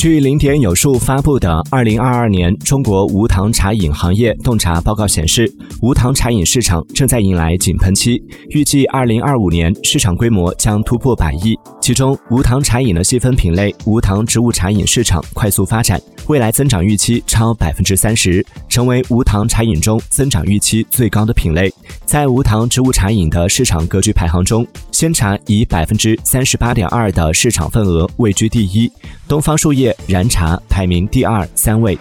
据零点有数发布的《二零二二年中国无糖茶饮行业洞察报告》显示，无糖茶饮市场正在迎来井喷期，预计二零二五年市场规模将突破百亿。其中，无糖茶饮的细分品类无糖植物茶饮市场快速发展，未来增长预期超百分之三十，成为无糖茶饮中增长预期最高的品类。在无糖植物茶饮的市场格局排行中，鲜茶以百分之三十八点二的市场份额位居第一，东方树叶燃茶排名第二、三位。